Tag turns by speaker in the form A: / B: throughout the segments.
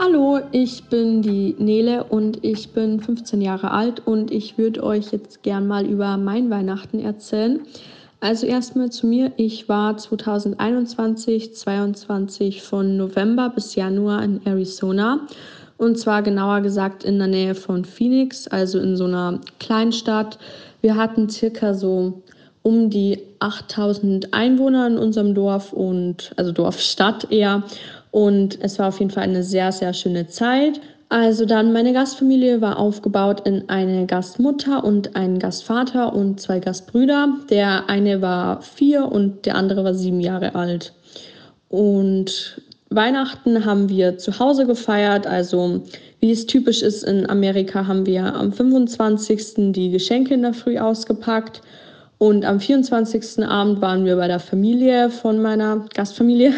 A: Hallo, ich bin die Nele und ich bin 15 Jahre alt und ich würde euch jetzt gern mal über mein Weihnachten erzählen. Also erstmal zu mir. Ich war 2021, 22 von November bis Januar in Arizona und zwar genauer gesagt in der Nähe von Phoenix, also in so einer Kleinstadt. Wir hatten circa so um die 8000 Einwohner in unserem Dorf und also Dorfstadt eher und es war auf jeden Fall eine sehr, sehr schöne Zeit. Also dann, meine Gastfamilie war aufgebaut in eine Gastmutter und einen Gastvater und zwei Gastbrüder. Der eine war vier und der andere war sieben Jahre alt. Und Weihnachten haben wir zu Hause gefeiert. Also wie es typisch ist in Amerika, haben wir am 25. die Geschenke in der Früh ausgepackt. Und am 24. Abend waren wir bei der Familie von meiner Gastfamilie.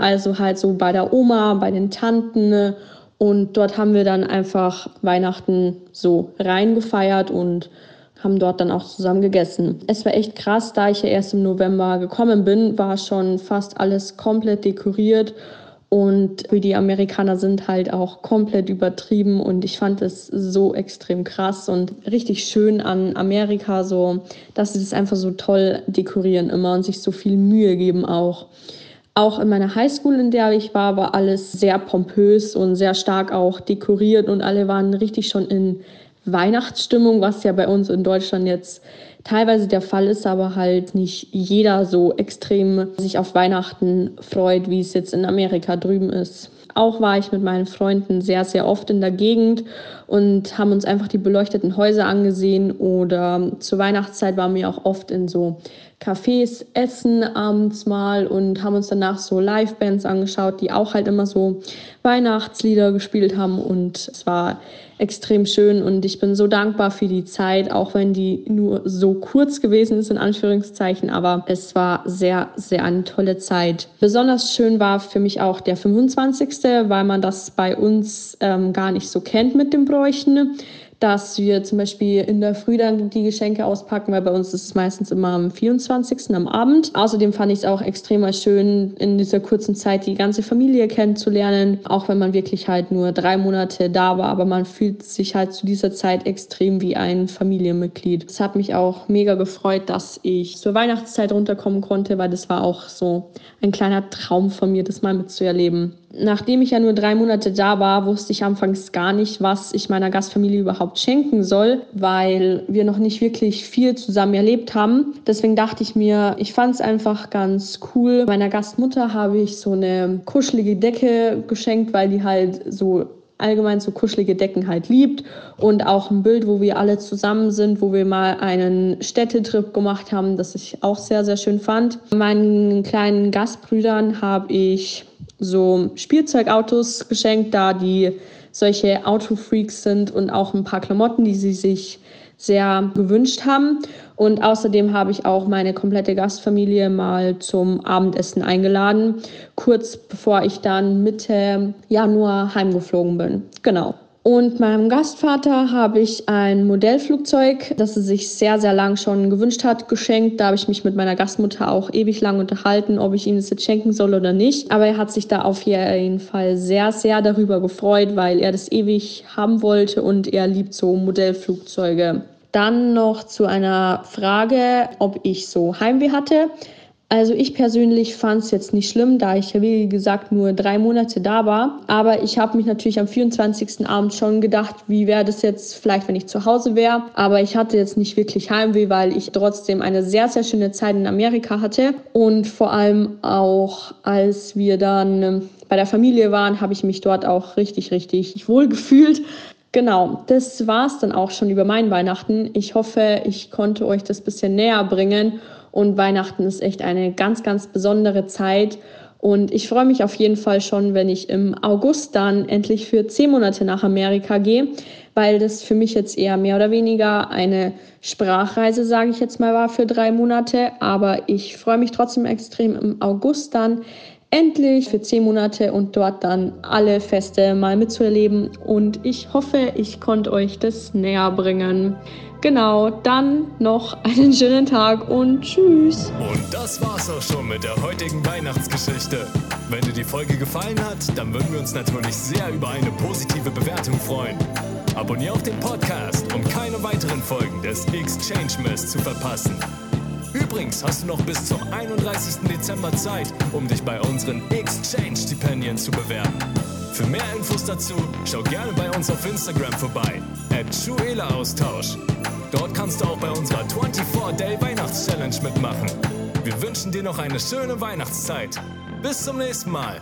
A: Also halt so bei der Oma, bei den Tanten. Und dort haben wir dann einfach Weihnachten so reingefeiert und haben dort dann auch zusammen gegessen. Es war echt krass, da ich ja erst im November gekommen bin, war schon fast alles komplett dekoriert und die Amerikaner sind halt auch komplett übertrieben und ich fand es so extrem krass und richtig schön an Amerika so, dass sie das einfach so toll dekorieren immer und sich so viel Mühe geben auch. Auch in meiner Highschool, in der ich war, war alles sehr pompös und sehr stark auch dekoriert und alle waren richtig schon in Weihnachtsstimmung, was ja bei uns in Deutschland jetzt teilweise der Fall ist, aber halt nicht jeder so extrem sich auf Weihnachten freut, wie es jetzt in Amerika drüben ist. Auch war ich mit meinen Freunden sehr, sehr oft in der Gegend und haben uns einfach die beleuchteten Häuser angesehen oder zur Weihnachtszeit waren wir auch oft in so Cafés essen abends mal und haben uns danach so Livebands angeschaut, die auch halt immer so Weihnachtslieder gespielt haben und es war extrem schön und ich bin so dankbar für die Zeit, auch wenn die nur so kurz gewesen ist, in Anführungszeichen, aber es war sehr, sehr eine tolle Zeit. Besonders schön war für mich auch der 25., weil man das bei uns ähm, gar nicht so kennt mit dem Bräuchen dass wir zum Beispiel in der Früh dann die Geschenke auspacken, weil bei uns ist es meistens immer am 24. am Abend. Außerdem fand ich es auch extrem schön, in dieser kurzen Zeit die ganze Familie kennenzulernen, auch wenn man wirklich halt nur drei Monate da war, aber man fühlt sich halt zu dieser Zeit extrem wie ein Familienmitglied. Es hat mich auch mega gefreut, dass ich zur Weihnachtszeit runterkommen konnte, weil das war auch so ein kleiner Traum von mir, das mal mitzuerleben nachdem ich ja nur drei Monate da war, wusste ich anfangs gar nicht, was ich meiner Gastfamilie überhaupt schenken soll, weil wir noch nicht wirklich viel zusammen erlebt haben. Deswegen dachte ich mir, ich fand es einfach ganz cool. Meiner Gastmutter habe ich so eine kuschelige Decke geschenkt, weil die halt so allgemein so kuschelige Decken halt liebt und auch ein Bild, wo wir alle zusammen sind, wo wir mal einen Städtetrip gemacht haben, das ich auch sehr, sehr schön fand. Meinen kleinen Gastbrüdern habe ich so Spielzeugautos geschenkt, da die solche Autofreaks sind und auch ein paar Klamotten, die sie sich sehr gewünscht haben. Und außerdem habe ich auch meine komplette Gastfamilie mal zum Abendessen eingeladen, kurz bevor ich dann Mitte Januar heimgeflogen bin. Genau. Und meinem Gastvater habe ich ein Modellflugzeug, das er sich sehr, sehr lang schon gewünscht hat, geschenkt. Da habe ich mich mit meiner Gastmutter auch ewig lang unterhalten, ob ich ihm das jetzt schenken soll oder nicht. Aber er hat sich da auf jeden Fall sehr, sehr darüber gefreut, weil er das ewig haben wollte und er liebt so Modellflugzeuge. Dann noch zu einer Frage, ob ich so Heimweh hatte. Also ich persönlich fand es jetzt nicht schlimm, da ich ja wie gesagt nur drei Monate da war. Aber ich habe mich natürlich am 24. Abend schon gedacht, wie wäre das jetzt vielleicht, wenn ich zu Hause wäre. Aber ich hatte jetzt nicht wirklich Heimweh, weil ich trotzdem eine sehr, sehr schöne Zeit in Amerika hatte. Und vor allem auch, als wir dann ähm, bei der Familie waren, habe ich mich dort auch richtig, richtig wohl gefühlt. Genau, das war es dann auch schon über mein Weihnachten. Ich hoffe, ich konnte euch das bisschen näher bringen und Weihnachten ist echt eine ganz, ganz besondere Zeit. Und ich freue mich auf jeden Fall schon, wenn ich im August dann endlich für zehn Monate nach Amerika gehe, weil das für mich jetzt eher mehr oder weniger eine Sprachreise, sage ich jetzt mal, war für drei Monate. Aber ich freue mich trotzdem extrem im August dann endlich für zehn Monate und dort dann alle Feste mal mitzuerleben. Und ich hoffe, ich konnte euch das näher bringen. Genau, dann noch einen schönen Tag und tschüss.
B: Und das war's auch schon mit der heutigen Weihnachtsgeschichte. Wenn dir die Folge gefallen hat, dann würden wir uns natürlich sehr über eine positive Bewertung freuen. Abonnier auch den Podcast, um keine weiteren Folgen des Exchange Mess zu verpassen. Übrigens hast du noch bis zum 31. Dezember Zeit, um dich bei unseren Exchange-Stipendien zu bewerben. Für mehr Infos dazu schau gerne bei uns auf Instagram vorbei, at Austausch. Dort kannst du auch bei unserer 24-Day Weihnachts-Challenge mitmachen. Wir wünschen dir noch eine schöne Weihnachtszeit. Bis zum nächsten Mal.